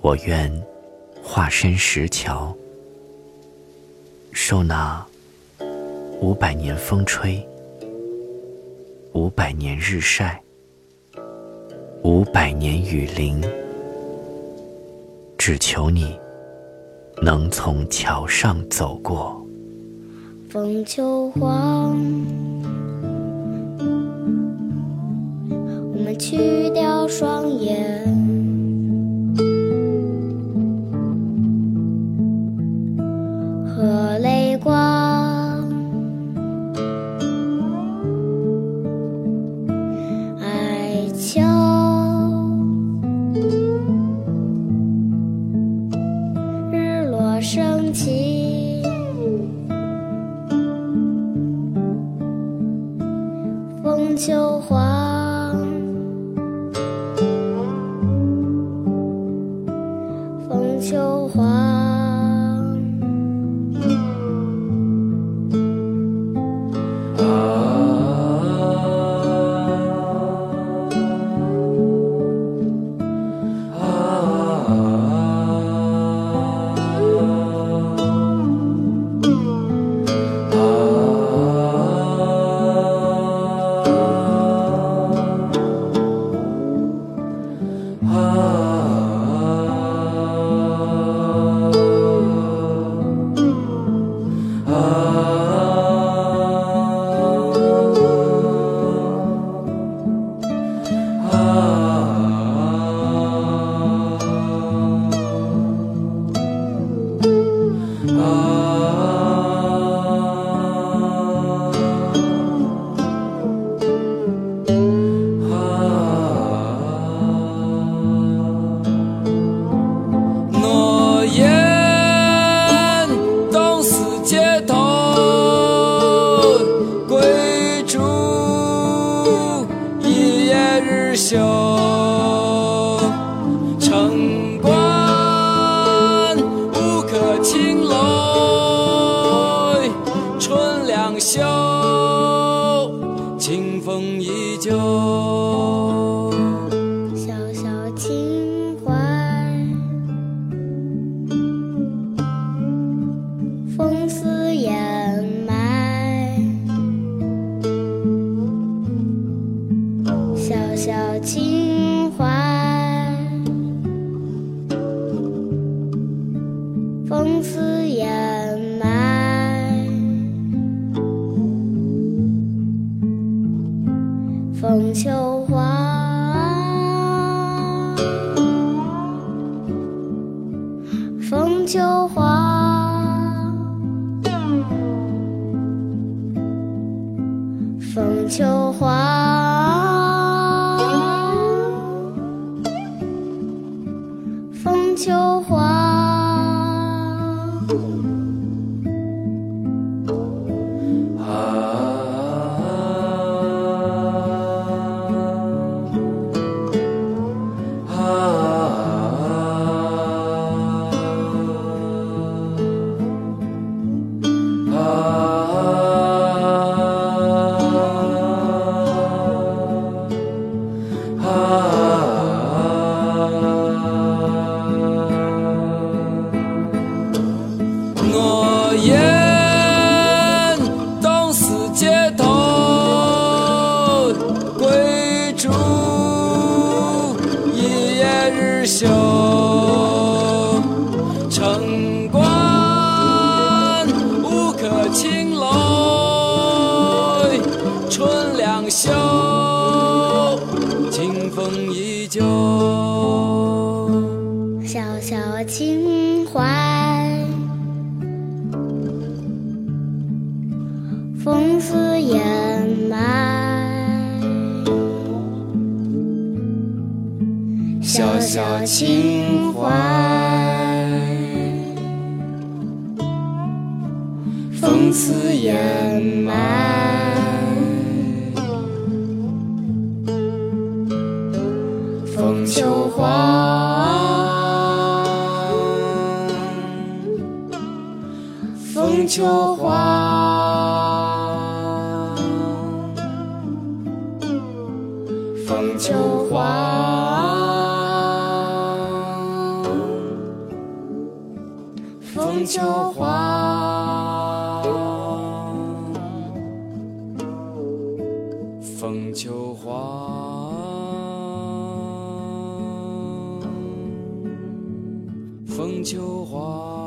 我愿化身石桥，受那五百年风吹，五百年日晒，五百年雨淋，只求你能从桥上走过。风秋黄，我们去掉双眼。光，爱秋，日落升起，风秋黄，show. 小情怀，风似掩埋。风秋黄，秋黄。诺袖。城关无可青楼，春两袖，清风依旧。小小青小小情怀，风刺掩埋。风秋黄，风秋黄，风秋黄，风秋黄，风秋黄。